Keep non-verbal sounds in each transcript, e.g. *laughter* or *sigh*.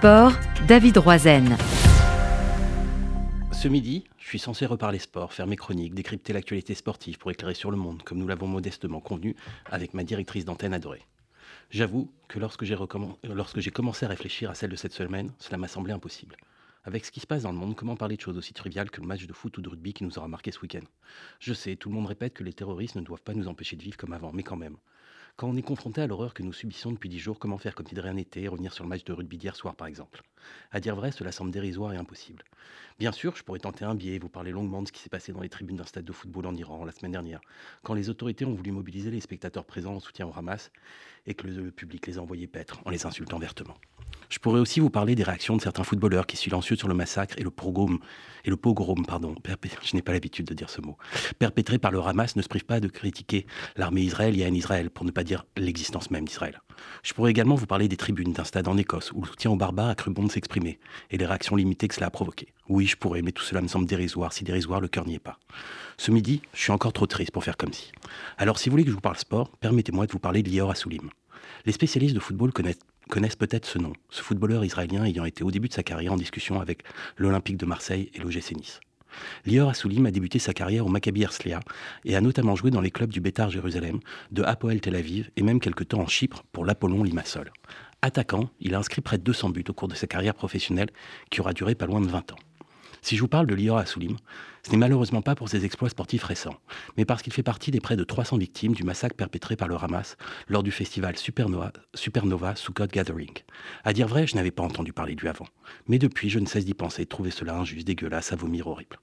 Sport, David Roizen. Ce midi, je suis censé reparler sport, faire mes chroniques, décrypter l'actualité sportive pour éclairer sur le monde, comme nous l'avons modestement convenu avec ma directrice d'antenne adorée. J'avoue que lorsque j'ai, lorsque j'ai commencé à réfléchir à celle de cette semaine, cela m'a semblé impossible. Avec ce qui se passe dans le monde, comment parler de choses aussi triviales que le match de foot ou de rugby qui nous aura marqué ce week-end? Je sais, tout le monde répète que les terroristes ne doivent pas nous empêcher de vivre comme avant, mais quand même. Quand on est confronté à l'horreur que nous subissons depuis dix jours, comment faire comme si de rien n'était et revenir sur le match de rugby d'hier soir par exemple? À dire vrai, cela semble dérisoire et impossible. Bien sûr, je pourrais tenter un biais et vous parler longuement de ce qui s'est passé dans les tribunes d'un stade de football en Iran la semaine dernière, quand les autorités ont voulu mobiliser les spectateurs présents en soutien au Hamas et que le public les a envoyés paître en les insultant vertement. Je pourrais aussi vous parler des réactions de certains footballeurs qui, silencieux sur le massacre et le pogrom, et le pogrom pardon, *laughs* je n'ai pas l'habitude de dire ce mot, perpétré par le Hamas, ne se privent pas de critiquer l'armée israélienne Israël, pour ne pas dire l'existence même d'Israël. Je pourrais également vous parler des tribunes d'un stade en Écosse où le soutien aux barbares a cru bon de s'exprimer et les réactions limitées que cela a provoquées. Oui, je pourrais, mais tout cela me semble dérisoire. Si dérisoire, le cœur n'y est pas. Ce midi, je suis encore trop triste pour faire comme si. Alors, si vous voulez que je vous parle sport, permettez-moi de vous parler de Lior Assoulim. Les spécialistes de football connaissent connaissent peut-être ce nom, ce footballeur israélien ayant été au début de sa carrière en discussion avec l'Olympique de Marseille et l'OGC Nice. Lior Assoulim a débuté sa carrière au Maccabi Herzliya et a notamment joué dans les clubs du Bétar Jérusalem, de Hapoel Tel Aviv et même quelque temps en Chypre pour l'Apollon Limassol. Attaquant, il a inscrit près de 200 buts au cours de sa carrière professionnelle qui aura duré pas loin de 20 ans. Si je vous parle de Lior Assoulim, ce n'est malheureusement pas pour ses exploits sportifs récents, mais parce qu'il fait partie des près de 300 victimes du massacre perpétré par le Hamas lors du festival Supernova, Supernova Sukkot Gathering. À dire vrai, je n'avais pas entendu parler lui avant. Mais depuis, je ne cesse d'y penser, de trouver cela injuste, dégueulasse, à vomir horrible.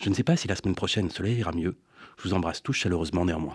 Je ne sais pas si la semaine prochaine cela ira mieux. Je vous embrasse tous chaleureusement néanmoins.